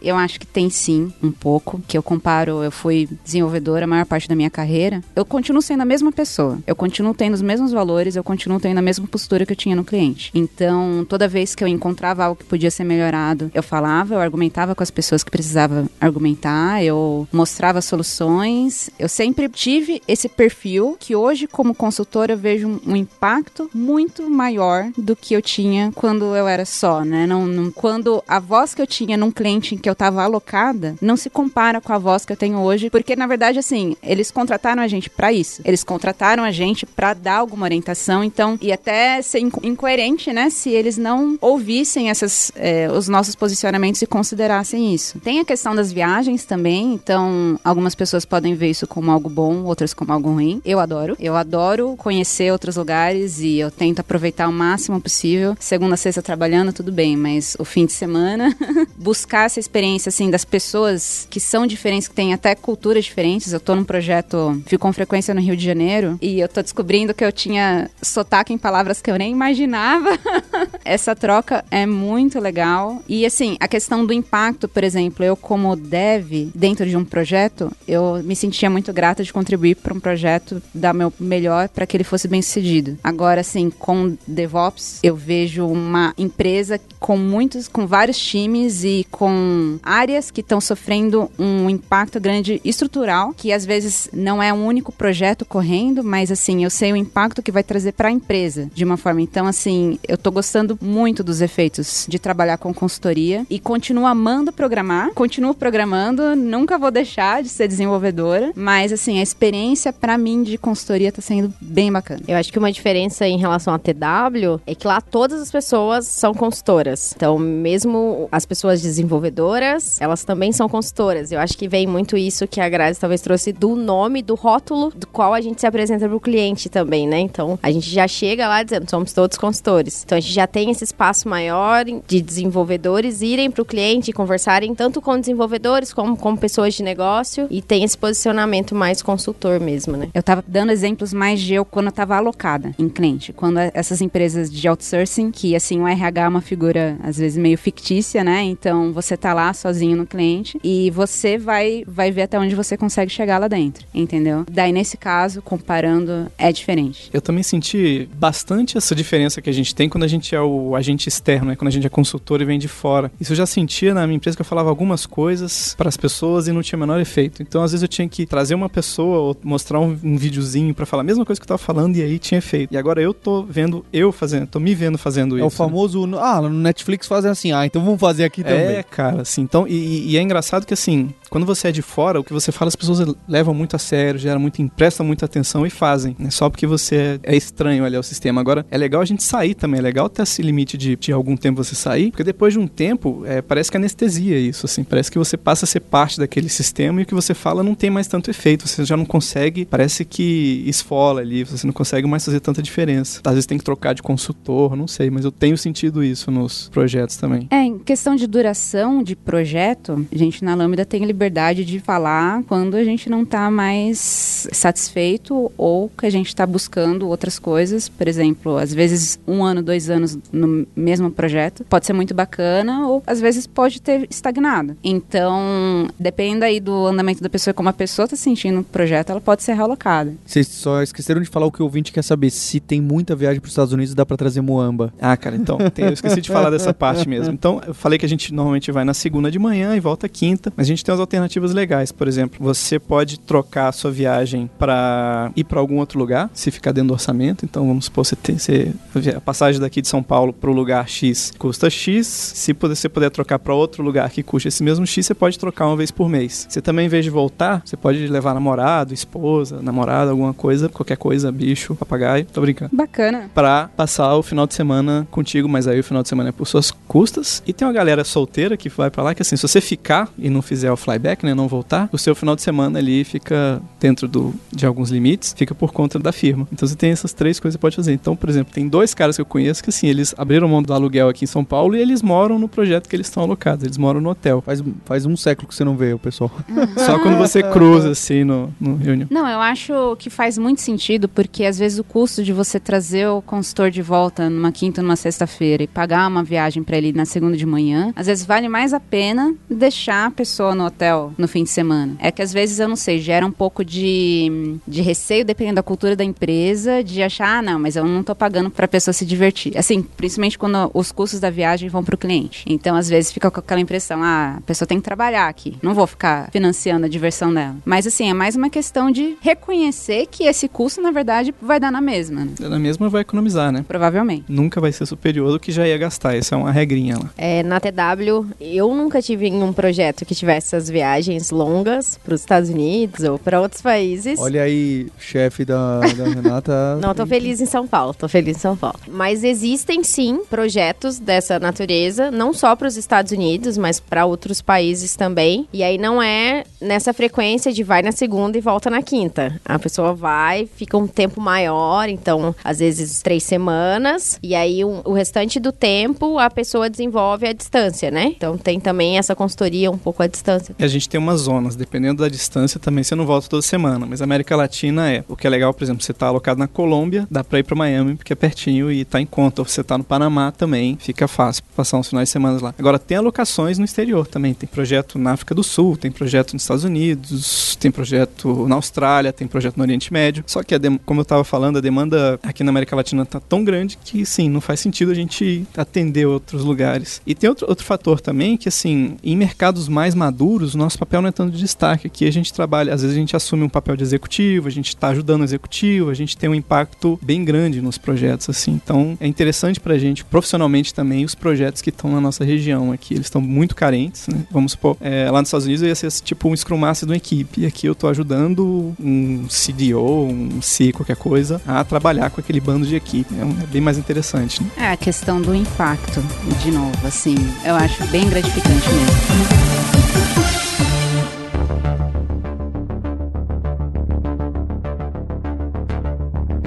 eu acho que tem sim, um pouco. Que eu comparo, eu fui desenvolvedora a maior parte da minha carreira. Eu continuo sendo a mesma pessoa. Eu continuo tendo os mesmos valores, eu continuo tendo a mesma postura que eu tinha no cliente. Então, toda vez que eu encontrava algo que podia ser melhorado, eu falava, eu argumentava com as pessoas que precisava argumentar, eu mostrava soluções. Eu sempre tive esse perfil que hoje, como consultora, eu vejo um impacto muito maior do que eu tinha quando eu era só, né? Não, não- quando a voz que eu tinha num cliente em que eu estava alocada não se compara com a voz que eu tenho hoje, porque na verdade, assim, eles contrataram a gente para isso. Eles contrataram a gente para dar alguma orientação, então, e até ser inco- incoerente, né? Se eles não ouvissem essas, eh, os nossos posicionamentos e considerassem isso. Tem a questão das viagens também, então, algumas pessoas podem ver isso como algo bom, outras como algo ruim. Eu adoro. Eu adoro conhecer outros lugares e eu tento aproveitar o máximo possível. Segunda, sexta trabalhando, tudo bem, mas o fim de semana, buscar essa experiência, assim, das pessoas que são diferentes, que têm até culturas diferentes. Eu tô num projeto, fico com frequência no Rio de Janeiro e eu tô descobrindo que eu tinha sotaque em palavras que eu nem imaginava. Essa troca é muito legal. E assim, a questão do impacto, por exemplo, eu como dev dentro de um projeto, eu me sentia muito grata de contribuir para um projeto, dar meu melhor para que ele fosse bem sucedido. Agora, assim, com DevOps, eu vejo uma empresa com muitos, com vários times e com áreas que estão sofrendo um impacto grande estrutural, que às vezes não é um único projeto correndo, mas assim, eu sei o impacto que vai trazer para a empresa de uma forma. Então, assim, eu tô gostando muito dos efeitos de trabalhar com consultoria e continuo amando programar, continuo programando, nunca vou deixar de ser desenvolvedora, mas assim, a experiência para mim de consultoria tá sendo bem bacana. Eu acho que uma diferença em relação à TW é que lá todas as pessoas são consultoras. Então, mesmo as pessoas desenvolvedoras, elas também são consultoras. Eu acho que vem muito isso que a Grazi talvez trouxe do nome, do rótulo, do qual a gente se apresenta pro cliente também, né? Então, a gente já chega lá dizendo, somos todos consultores. Então, a gente já tem esse espaço maior de desenvolvedores irem pro cliente e conversarem tanto com desenvolvedores como com pessoas de negócio e tem esse posicionamento mais consultor mesmo, né? Eu tava dando exemplos mais de eu quando eu tava alocada em cliente. Quando essas empresas de outsourcing, que assim, o RH é uma figura às vezes meio fictícia, né? Então você tá lá sozinho no cliente e você vai, vai ver até onde você consegue chegar lá dentro, entendeu? Daí nesse caso, comparando, é diferente. Eu também senti bastante essa diferença que a gente tem quando a gente é o agente externo, né? quando a gente é consultor e vem de fora. Isso eu já sentia na minha empresa que eu falava algumas coisas para as pessoas e não tinha o menor efeito. Então, às vezes, eu tinha que trazer uma pessoa ou mostrar um, um videozinho para falar a mesma coisa que eu tava falando e aí tinha efeito. E agora eu tô vendo eu fazendo, tô me vendo fazendo É isso. o famoso. Ah, no Netflix fazem assim. Ah, então vamos fazer aqui também. É, cara, assim, então, e, e é engraçado que assim, quando você é de fora, o que você fala as pessoas levam muito a sério, geram muito, prestam muita atenção e fazem, né? Só porque você é, é estranho ali ao sistema. Agora, é legal a gente sair também, é legal ter esse limite de, de algum tempo você sair, porque depois de um tempo, é, parece que anestesia isso, assim, parece que você passa a ser parte daquele sistema e o que você fala não tem mais tanto efeito, você já não consegue, parece que esfola ali, você não consegue mais fazer tanta diferença. Às vezes tem que trocar de consultor, não sei, mas eu tenho sentido isso nos projetos também. É, em questão de duração de projeto, a gente na Lambda tem a liberdade de falar quando a gente não tá mais satisfeito ou que a gente está buscando outras coisas. Por exemplo, às vezes um ano, dois anos no mesmo projeto pode ser muito bacana ou às vezes pode ter estagnado. Então, depende aí do andamento da pessoa, como a pessoa está sentindo o projeto, ela pode ser realocada. Vocês só esqueceram de falar o que o ouvinte quer saber. Se tem muita viagem para os Estados Unidos, dá para trazer Moamba. Ah, cara, então, tem, eu esqueci de falar dessa parte mesmo. Então, eu falei que a gente normalmente vai na segunda de manhã e volta quinta, mas a gente tem umas alternativas legais. Por exemplo, você pode trocar a sua viagem para ir para algum outro lugar, se ficar dentro do orçamento. Então, vamos supor, você tem você, a passagem daqui de São Paulo para o lugar X custa X. Se você puder trocar para outro lugar que custa esse mesmo X, você pode trocar uma vez por mês. Você também, em vez de voltar, você pode levar namorado, esposa, namorada, alguma coisa, qualquer coisa, bicho, papagaio. Tô brincando Bacana. pra passar o final de semana contigo, mas aí o final de semana é por suas custas. E tem uma galera solteira que vai pra lá que assim, se você ficar e não fizer o flyback, né, não voltar, o seu final de semana ali fica dentro do, de alguns limites, fica por conta da firma. Então você tem essas três coisas que você pode fazer. Então, por exemplo, tem dois caras que eu conheço que assim, eles abriram mão do aluguel aqui em São Paulo e eles moram no projeto que eles estão alocados, eles moram no hotel. Faz, faz um século que você não vê o pessoal. Só quando você cruza assim no, no reunião. Não, eu acho que faz muito sentido, porque às vezes o custo de você trazer o consultor de volta numa quinta, numa sexta-feira e pagar uma viagem para ele na segunda de manhã, às vezes vale mais a pena deixar a pessoa no hotel no fim de semana. É que às vezes, eu não sei, gera um pouco de, de receio, dependendo da cultura da empresa, de achar, ah, não, mas eu não tô pagando pra pessoa se divertir. Assim, principalmente quando os custos da viagem vão pro cliente. Então, às vezes, fica com aquela impressão, ah, a pessoa tem que trabalhar aqui, não vou ficar financiando a diversão dela. Mas, assim, é mais uma questão de reconhecer que esse custo, na verdade, vai dar na mesma, né? Na mesma vai economizar, né? Provavelmente. Nunca vai ser superior do que já ia gastar. Essa é uma regrinha lá. É, na TW, eu nunca tive em um projeto que tivesse essas viagens longas para os Estados Unidos ou para outros países. Olha aí, chefe da, da Renata. Não, tô feliz em São Paulo, tô feliz em São Paulo. Mas existem sim projetos dessa natureza, não só para os Estados Unidos, mas para outros países também. E aí não é nessa frequência de vai na segunda e volta na quinta. A pessoa vai, fica um tempo maior, então às vezes três semanas, e aí um- o restante do tempo a pessoa desenvolve à distância, né? Então tem também essa consultoria um pouco à distância. A gente tem umas zonas, dependendo da distância também, você não volta toda semana. Mas a América Latina é. O que é legal, por exemplo, você tá alocado na Colômbia, dá pra ir pra Miami, porque é pertinho e tá em conta. Ou você tá no Panamá também, fica fácil passar uns finais de semana lá. Agora, tem alocações no exterior também. Tem projeto na África do Sul, tem projeto nos Estados Unidos, tem projeto na Austrália, tem projeto no Oriente Médio. Só que, como eu tava falando, a demanda aqui na América Latina tá tão grande que, sim, não faz sentido a gente atender outros lugares. E tem outro, outro fator também que, assim, em mercados mais maduros, o nosso papel não é tanto de destaque. Aqui a gente trabalha, às vezes a gente assume um papel de executivo, a gente está ajudando o executivo, a gente tem um impacto bem grande nos projetos, assim. Então, é interessante pra gente, profissionalmente também, os projetos que estão na nossa região aqui. Eles estão muito carentes, né? Vamos supor, é, lá nos Estados Unidos ia ser tipo um Scrum Master de uma equipe. E aqui eu tô ajudando um CDO, um C, qualquer coisa, a trabalhar com aquele bando de equipe. É, é bem mais interessante, né? É a questão do impacto, de novo, assim, eu acho bem gratificante mesmo.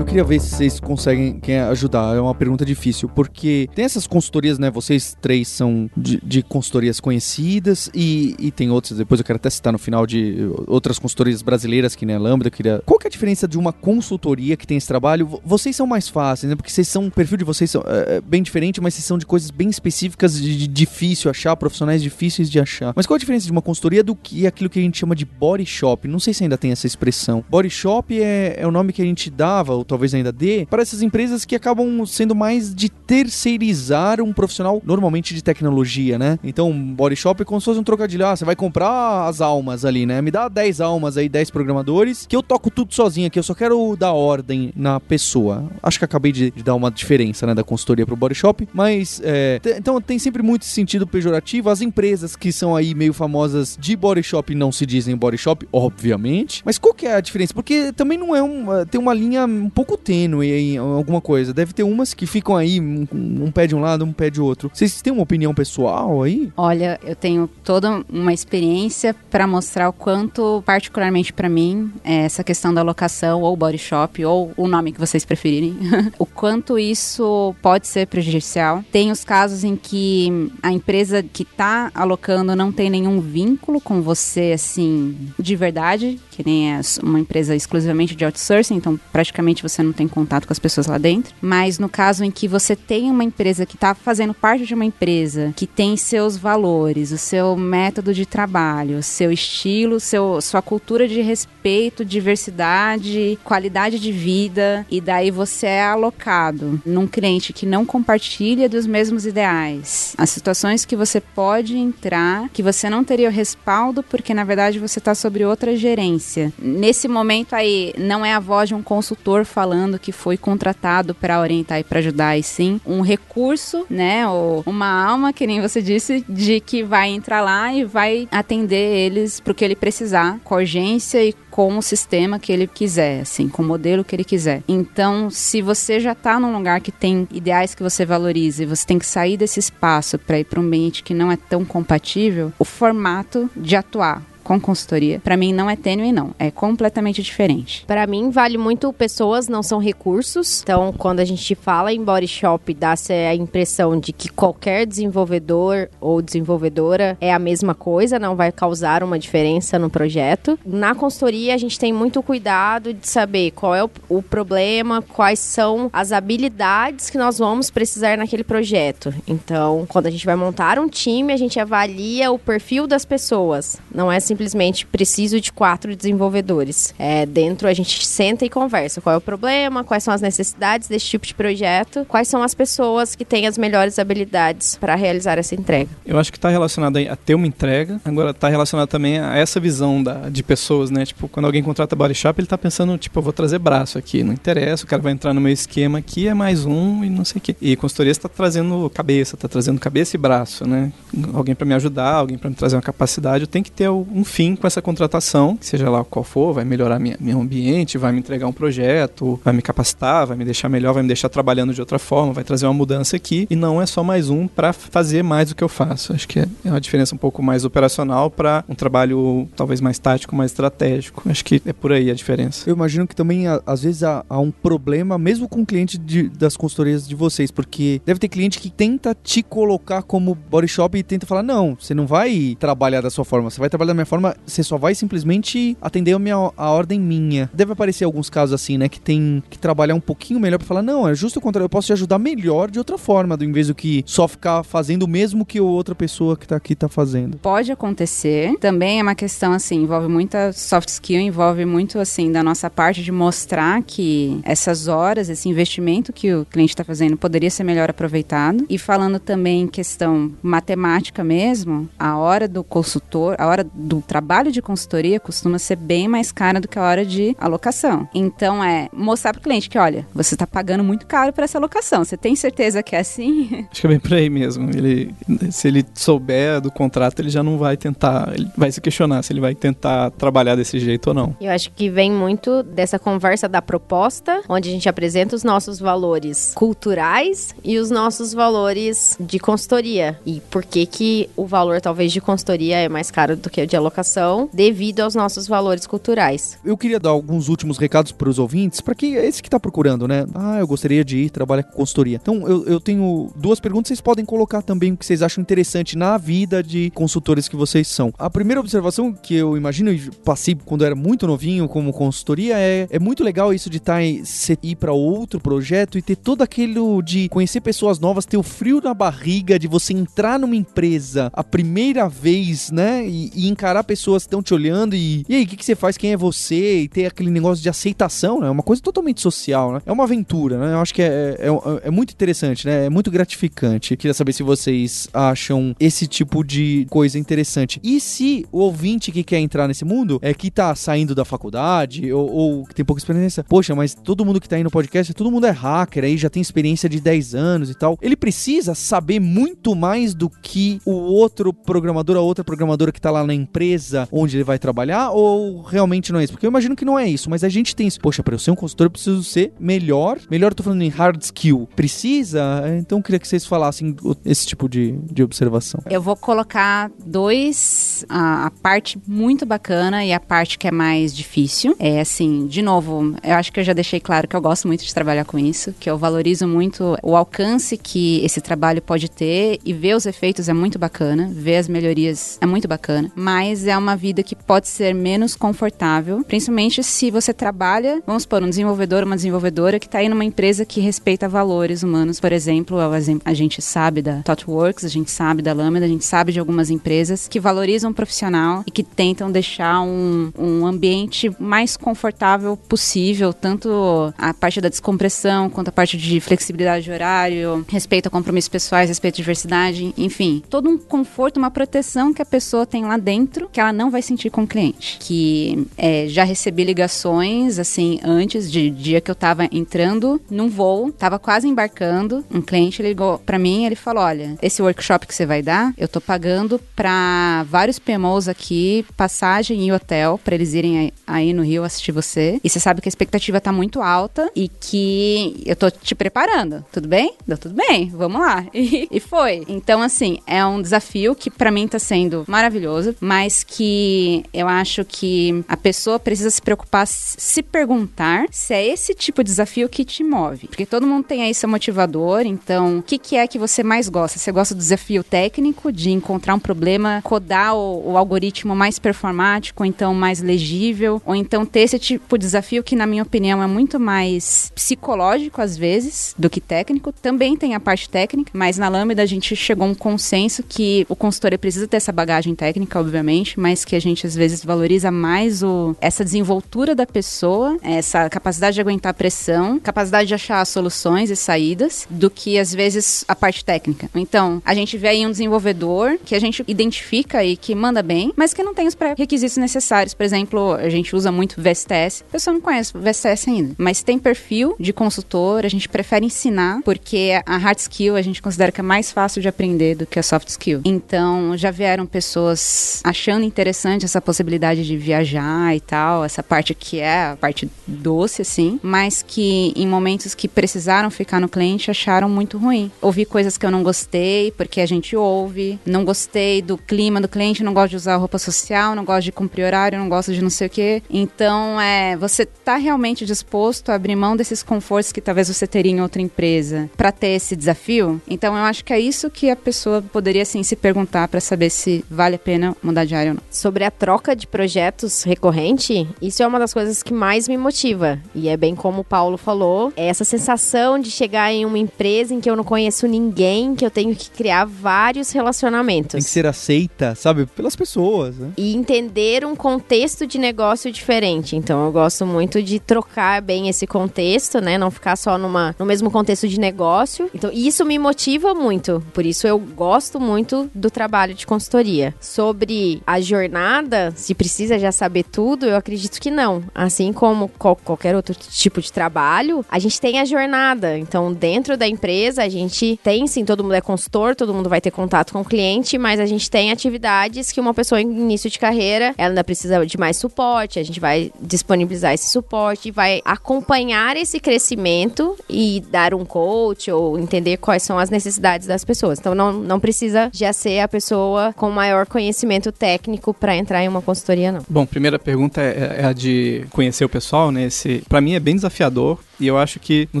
Eu queria ver se vocês conseguem quem ajudar. É uma pergunta difícil, porque tem essas consultorias, né? Vocês três são de, de consultorias conhecidas e, e tem outras, depois eu quero até citar no final de outras consultorias brasileiras que nem a Lambda. Eu queria... Qual que é a diferença de uma consultoria que tem esse trabalho? Vocês são mais fáceis, né? Porque vocês são, o perfil de vocês são, é, é bem diferente, mas vocês são de coisas bem específicas, de, de difícil achar, profissionais difíceis de achar. Mas qual a diferença de uma consultoria do que aquilo que a gente chama de body shop? Não sei se ainda tem essa expressão. Body shop é, é o nome que a gente dava, talvez ainda dê, para essas empresas que acabam sendo mais de terceirizar um profissional, normalmente de tecnologia, né? Então, body shop é como se fosse um trocadilho. Ah, você vai comprar as almas ali, né? Me dá 10 almas aí, 10 programadores, que eu toco tudo sozinho aqui, eu só quero dar ordem na pessoa. Acho que acabei de, de dar uma diferença, né, da consultoria pro body shop, mas, é, então tem sempre muito sentido pejorativo. As empresas que são aí meio famosas de body shop não se dizem body shop, obviamente. Mas qual que é a diferença? Porque também não é um. Tem uma linha um pouco tênue em alguma coisa. Deve ter umas que ficam aí, um, um pé de um lado, um pé de outro. Vocês têm uma opinião pessoal aí? Olha, eu tenho toda uma experiência para mostrar o quanto, particularmente para mim, é essa questão da locação ou body shop ou o nome que vocês preferirem, o quanto isso pode ser prejudicial. Tem os casos em que a empresa que está alocando não tem nenhum vínculo com você, assim, de verdade, que nem é uma empresa exclusivamente de outsourcing, então praticamente você não tem contato com as pessoas lá dentro. Mas no caso em que você tem uma empresa que está fazendo parte de uma empresa que tem seus valores, o seu método de trabalho, seu estilo, seu, sua cultura de respeito, diversidade, qualidade de vida, e daí você é alocado num cliente que não compartilha dos mesmos ideais. As situações que você pode entrar, que você não teria o respaldo, porque na verdade você está sobre outra gerência. Nesse momento aí, não é a voz de um consultor falando que foi contratado para orientar e para ajudar, e sim um recurso, né, ou uma alma, que nem você disse, de que vai entrar lá e vai atender eles pro que ele precisar, com urgência e com o sistema que ele quiser, assim, com o modelo que ele quiser. Então, se você já está num lugar que tem ideais que você valoriza e você tem que sair desse espaço para ir para um ambiente que não é tão compatível, o formato de atuar com consultoria, para mim não é tênue não, é completamente diferente. Para mim, vale muito pessoas, não são recursos. Então, quando a gente fala em body shop, dá-se a impressão de que qualquer desenvolvedor ou desenvolvedora é a mesma coisa, não vai causar uma diferença no projeto. Na consultoria, a gente tem muito cuidado de saber qual é o, o problema, quais são as habilidades que nós vamos precisar naquele projeto. Então, quando a gente vai montar um time, a gente avalia o perfil das pessoas. Não é simplesmente preciso de quatro desenvolvedores. É, dentro a gente senta e conversa. Qual é o problema? Quais são as necessidades desse tipo de projeto? Quais são as pessoas que têm as melhores habilidades para realizar essa entrega? Eu acho que está relacionado a ter uma entrega, agora está relacionado também a essa visão da, de pessoas, né? Tipo, quando alguém contrata body shop, ele está pensando, tipo, eu vou trazer braço aqui, não interessa, o cara vai entrar no meu esquema aqui, é mais um e não sei o quê. E consultoria está trazendo cabeça, está trazendo cabeça e braço, né? Alguém para me ajudar, alguém para me trazer uma capacidade, eu tenho que ter um fim com essa contratação, seja lá qual for, vai melhorar minha, meu ambiente, vai me entregar um projeto, vai me capacitar, vai me deixar melhor, vai me deixar trabalhando de outra forma, vai trazer uma mudança aqui e não é só mais um para fazer mais do que eu faço. Acho que é uma diferença um pouco mais operacional para um trabalho talvez mais tático, mais estratégico. Acho que é por aí a diferença. Eu imagino que também, às vezes, há, há um problema, mesmo com o cliente de- das consultorias de vocês, porque deve ter cliente que tenta te colocar como body shop e tenta falar: não, você não vai trabalhar da sua forma, você vai trabalhar da minha forma, você só vai simplesmente atender a, minha, a ordem minha. Deve aparecer alguns casos assim, né, que tem que trabalhar um pouquinho melhor pra falar: não, é justo o contrário, eu posso te ajudar melhor de outra forma, do vez do que só ficar fazendo o mesmo que outra pessoa que tá aqui tá fazendo. Pode acontecer. Também é uma questão assim, envolve muita soft skill, envolve muito assim da nossa parte de mostrar que essas horas, esse investimento que o cliente está fazendo poderia ser melhor aproveitado. E falando também em questão matemática mesmo, a hora do consultor, a hora do trabalho de consultoria costuma ser bem mais cara do que a hora de alocação. Então é mostrar para o cliente que, olha, você está pagando muito caro por essa alocação. Você tem certeza que é assim? Acho que é bem por aí mesmo. Ele, se ele souber do contrato, ele já não vai tentar, ele vai se questionar se ele vai tentar trabalhar desse jeito ou não. Eu acho que vem muito dessa conversa da proposta, onde a gente apresenta os nossos valores culturais e os nossos valores de consultoria. E por que que o valor talvez de consultoria é mais caro do que o de alocação. Colocação devido aos nossos valores culturais. Eu queria dar alguns últimos recados para os ouvintes, para que esse que tá procurando, né? Ah, eu gostaria de ir trabalhar com consultoria. Então, eu, eu tenho duas perguntas, vocês podem colocar também o que vocês acham interessante na vida de consultores que vocês são. A primeira observação que eu imagino e passei quando eu era muito novinho como consultoria é, é muito legal isso de tá, cê ir para outro projeto e ter todo aquilo de conhecer pessoas novas, ter o frio na barriga de você entrar numa empresa a primeira vez, né? E, e encarar pessoas que estão te olhando e, e aí, o que, que você faz? Quem é você? E ter aquele negócio de aceitação, né? É uma coisa totalmente social, né? É uma aventura, né? Eu acho que é, é, é- é muito interessante, né? É muito gratificante. Queria saber se vocês acham esse tipo de coisa interessante. E se o ouvinte que quer entrar nesse mundo é que tá saindo da faculdade ou, ou que tem pouca experiência, poxa, mas todo mundo que tá aí no podcast, todo mundo é hacker aí, já tem experiência de 10 anos e tal. Ele precisa saber muito mais do que o outro programador, a outra programadora que tá lá na empresa onde ele vai trabalhar ou realmente não é isso? Porque eu imagino que não é isso, mas a gente tem isso. Poxa, para eu ser um consultor eu preciso ser melhor. Melhor tô falando em hard skill. Precisa? Então eu queria que vocês falassem esse tipo de, de observação. Eu vou colocar dois, a, a parte muito bacana e a parte que é mais difícil. É assim, de novo, eu acho que eu já deixei claro que eu gosto muito de trabalhar com isso, que eu valorizo muito o alcance que esse trabalho pode ter e ver os efeitos é muito bacana, ver as melhorias é muito bacana, mas é uma vida que pode ser menos confortável, principalmente se você trabalha, vamos supor, um desenvolvedor, uma desenvolvedora que está aí numa empresa que respeita valores humanos, por exemplo, é a gente sabe da ThoughtWorks, a gente sabe da Lambda, a gente sabe de algumas empresas que valorizam o profissional e que tentam deixar um, um ambiente mais confortável possível, tanto a parte da descompressão quanto a parte de flexibilidade de horário, respeito a compromissos pessoais, respeito à diversidade, enfim, todo um conforto, uma proteção que a pessoa tem lá dentro que ela não vai sentir com o cliente. Que é, já recebi ligações, assim, antes de dia que eu tava entrando num voo, tava quase embarcando, um cliente ligou pra mim ele falou, olha, esse workshop que você vai dar, eu tô pagando pra vários PMOs aqui, passagem e hotel, pra eles irem aí, aí no Rio assistir você. E você sabe que a expectativa tá muito alta e que eu tô te preparando. Tudo bem? Deu tudo bem, vamos lá. E, e foi. Então, assim, é um desafio que pra mim tá sendo maravilhoso, mas que eu acho que a pessoa precisa se preocupar, se perguntar se é esse tipo de desafio que te move. Porque todo mundo tem aí seu motivador, então o que, que é que você mais gosta? Você gosta do desafio técnico, de encontrar um problema, codar o, o algoritmo mais performático, então mais legível, ou então ter esse tipo de desafio que, na minha opinião, é muito mais psicológico às vezes do que técnico. Também tem a parte técnica, mas na Lambda a gente chegou a um consenso que o consultor precisa ter essa bagagem técnica, obviamente, mas que a gente às vezes valoriza mais o, essa desenvoltura da pessoa, essa capacidade de aguentar pressão, capacidade de achar soluções e saídas, do que às vezes a parte técnica. Então, a gente vê aí um desenvolvedor que a gente identifica e que manda bem, mas que não tem os pré-requisitos necessários. Por exemplo, a gente usa muito VSTS. A pessoa não conhece VSTS ainda, mas tem perfil de consultor, a gente prefere ensinar, porque a hard skill a gente considera que é mais fácil de aprender do que a soft skill. Então, já vieram pessoas achando interessante essa possibilidade de viajar e tal, essa parte que é a parte doce, assim, mas que em momentos que precisaram ficar no cliente acharam muito ruim. Ouvi coisas que eu não gostei, porque a gente ouve, não gostei do clima do cliente, não gosto de usar roupa social, não gosto de cumprir horário, não gosto de não sei o quê. Então, é, você tá realmente disposto a abrir mão desses confortos que talvez você teria em outra empresa para ter esse desafio? Então, eu acho que é isso que a pessoa poderia, assim, se perguntar para saber se vale a pena mudar de área Sobre a troca de projetos recorrente, isso é uma das coisas que mais me motiva. E é bem como o Paulo falou, é essa sensação de chegar em uma empresa em que eu não conheço ninguém, que eu tenho que criar vários relacionamentos. Tem que ser aceita, sabe, pelas pessoas, né? e entender um contexto de negócio diferente. Então eu gosto muito de trocar bem esse contexto, né? Não ficar só numa, no mesmo contexto de negócio. Então isso me motiva muito. Por isso eu gosto muito do trabalho de consultoria. Sobre a jornada, se precisa já saber tudo, eu acredito que não. Assim como qual- qualquer outro tipo de trabalho, a gente tem a jornada. Então dentro da empresa a gente tem sim, todo mundo é consultor, todo mundo vai ter contato com o cliente, mas a gente tem atividades que uma pessoa em início de carreira, ela ainda precisa de mais suporte, a gente vai disponibilizar esse suporte, vai acompanhar esse crescimento e dar um coach ou entender quais são as necessidades das pessoas. Então não, não precisa já ser a pessoa com maior conhecimento técnico técnico para entrar em uma consultoria, não. Bom, primeira pergunta é, é a de conhecer o pessoal, né? Esse, para mim é bem desafiador e eu acho que, não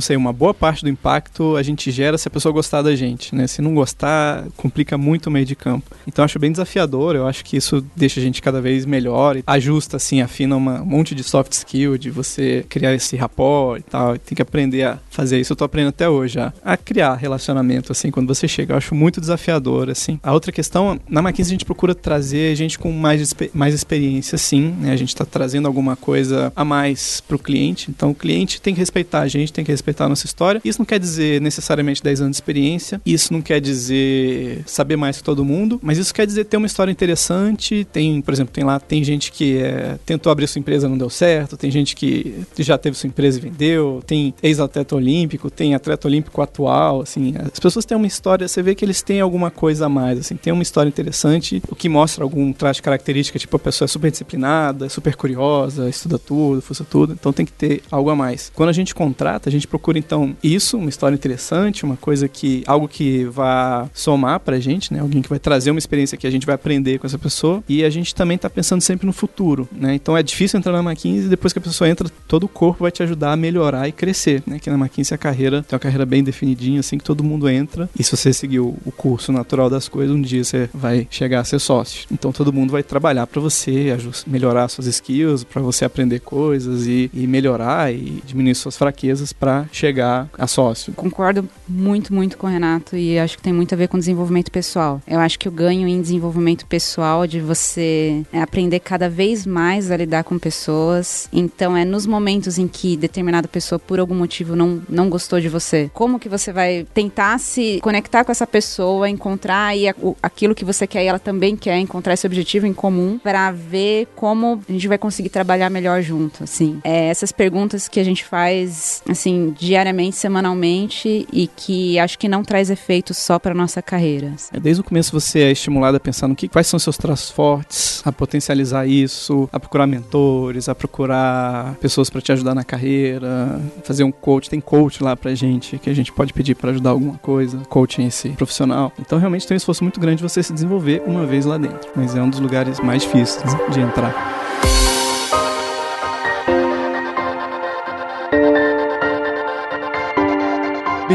sei, uma boa parte do impacto a gente gera se a pessoa gostar da gente, né? Se não gostar, complica muito o meio de campo. Então acho bem desafiador, eu acho que isso deixa a gente cada vez melhor ajusta, assim, afina uma, um monte de soft skill, de você criar esse rapport e tal. Tem que aprender a fazer isso, eu tô aprendendo até hoje, a, a criar relacionamento, assim, quando você chega. Eu acho muito desafiador, assim. A outra questão, na McKinsey a gente procura trazer gente com mais, mais experiência, sim, né? A gente tá trazendo alguma coisa a mais pro cliente, então o cliente tem que respeitar a gente, tem que respeitar a nossa história. Isso não quer dizer necessariamente 10 anos de experiência, isso não quer dizer saber mais que todo mundo, mas isso quer dizer ter uma história interessante. Tem, por exemplo, tem lá, tem gente que é, tentou abrir sua empresa não deu certo, tem gente que já teve sua empresa e vendeu, tem ex-atleta olímpico, tem atleta olímpico atual, assim, as pessoas têm uma história, você vê que eles têm alguma coisa a mais, assim, tem uma história interessante, o que mostra algum traço de característica, tipo a pessoa é super disciplinada, é super curiosa, estuda tudo, fuça tudo, então tem que ter algo a mais. Quando a gente contrata, a gente procura então isso, uma história interessante, uma coisa que algo que vá somar pra gente, né? Alguém que vai trazer uma experiência que a gente vai aprender com essa pessoa. E a gente também tá pensando sempre no futuro, né? Então é difícil entrar na McKinsey e depois que a pessoa entra, todo o corpo vai te ajudar a melhorar e crescer, né? Que na McKinsey a carreira tem uma carreira bem definidinha, assim que todo mundo entra. E se você seguir o curso natural das coisas, um dia você vai chegar a ser sócio. Então todo mundo vai trabalhar para você, melhorar suas skills, para você aprender coisas e, e melhorar e diminuir suas fraquezas para chegar a sócio. Concordo muito, muito com o Renato e acho que tem muito a ver com desenvolvimento pessoal. Eu acho que o ganho em desenvolvimento pessoal de você é aprender cada vez mais a lidar com pessoas. Então é nos momentos em que determinada pessoa por algum motivo não, não gostou de você, como que você vai tentar se conectar com essa pessoa, encontrar aí aquilo que você quer e ela também quer, encontrar esse objetivo em comum para ver como a gente vai conseguir trabalhar melhor junto, assim. É, essas perguntas que a gente faz assim, diariamente, semanalmente e que acho que não traz efeito só para nossa carreira. É, desde o começo você é estimulado a pensar no que quais são seus traços fortes, a potencializar isso, a procurar mentores, a procurar pessoas para te ajudar na carreira, fazer um coach, tem coach lá pra gente que a gente pode pedir para ajudar alguma coisa, coaching esse profissional. Então realmente tem um esforço muito grande você se desenvolver uma vez lá dentro, mas é um dos lugares mais difíceis de entrar.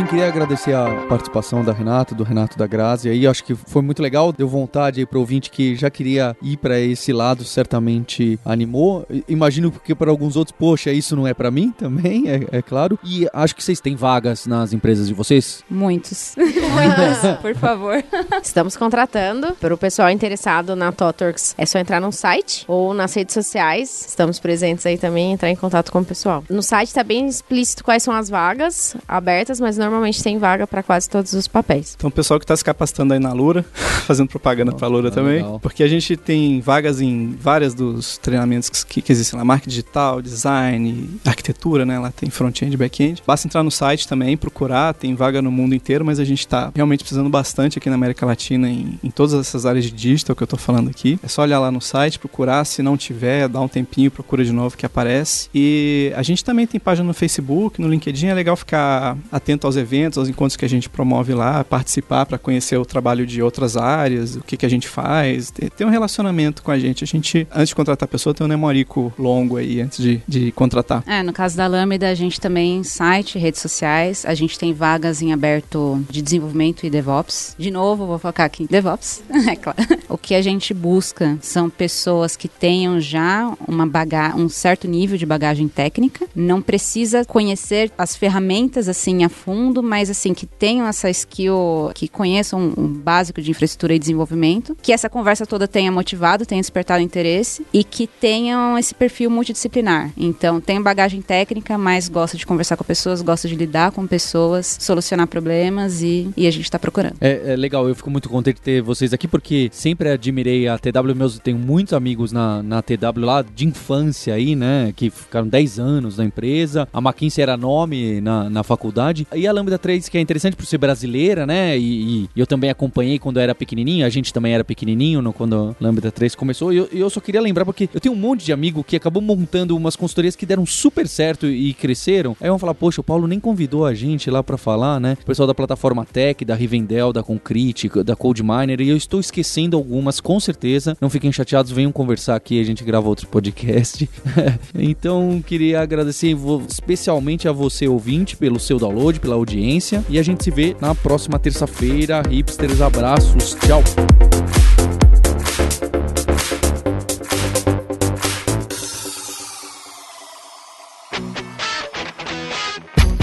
Queria agradecer a participação da Renata, do Renato da Grazi aí, acho que foi muito legal, deu vontade aí pro ouvinte que já queria ir para esse lado, certamente animou. Imagino que para alguns outros, poxa, isso não é para mim também, é, é, claro. E acho que vocês têm vagas nas empresas de vocês? Muitos. Muitos, por favor. Estamos contratando para o pessoal interessado na Totorx. É só entrar no site ou nas redes sociais. Estamos presentes aí também, entrar em contato com o pessoal. No site está bem explícito quais são as vagas abertas, mas não normalmente tem vaga para quase todos os papéis. Então, o pessoal que está se capacitando aí na Lura, fazendo propaganda oh, para a Lura ah, também, legal. porque a gente tem vagas em várias dos treinamentos que, que existem lá, marketing digital, design, arquitetura, né? Lá tem front-end e back-end. Basta entrar no site também, procurar, tem vaga no mundo inteiro, mas a gente está realmente precisando bastante aqui na América Latina em, em todas essas áreas de digital que eu estou falando aqui. É só olhar lá no site, procurar, se não tiver, dá um tempinho, procura de novo que aparece. E a gente também tem página no Facebook, no LinkedIn, é legal ficar atento aos eventos, aos encontros que a gente promove lá, participar para conhecer o trabalho de outras áreas, o que, que a gente faz, ter, ter, um relacionamento com a gente. A gente, antes de contratar a pessoa, tem um nemorico longo aí antes de, de contratar. É, no caso da Lambda, a gente também site, redes sociais, a gente tem vagas em aberto de desenvolvimento e DevOps. De novo, vou focar aqui em DevOps, é claro. O que a gente busca são pessoas que tenham já uma baga um certo nível de bagagem técnica, não precisa conhecer as ferramentas assim a fundo mundo, mas assim, que tenham essa skill, que conheçam um, básico de infraestrutura e desenvolvimento, que essa conversa toda tenha motivado, tenha despertado interesse e que tenham esse perfil multidisciplinar. Então, tem bagagem técnica, mas gosta de conversar com pessoas, gosta de lidar com pessoas, solucionar problemas e, e a gente está procurando. É, é, legal, eu fico muito contente de ter vocês aqui porque sempre admirei a TW, meus tenho muitos amigos na, na TW lá de infância aí, né, que ficaram 10 anos na empresa. A McKinsey era nome na, na faculdade e a Lambda 3 que é interessante por ser brasileira, né? E, e eu também acompanhei quando eu era pequenininho, a gente também era pequenininho no, quando Lambda 3 começou. E eu, eu só queria lembrar porque eu tenho um monte de amigo que acabou montando umas consultorias que deram super certo e cresceram. Aí vão falar, poxa, o Paulo nem convidou a gente lá pra falar, né? O pessoal da plataforma Tech, da Rivendell, da Concrete, da Cold Miner, e eu estou esquecendo algumas, com certeza. Não fiquem chateados, venham conversar aqui, a gente grava outro podcast. então, queria agradecer especialmente a você, ouvinte, pelo seu download, pela audiência. E a gente se vê na próxima terça-feira. Hipsters, abraços, tchau!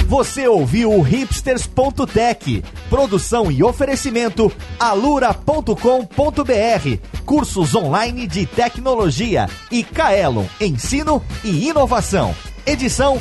Você ouviu o hipsters.tech, produção e oferecimento alura.com.br, cursos online de tecnologia e Kaelon, ensino e inovação. Edição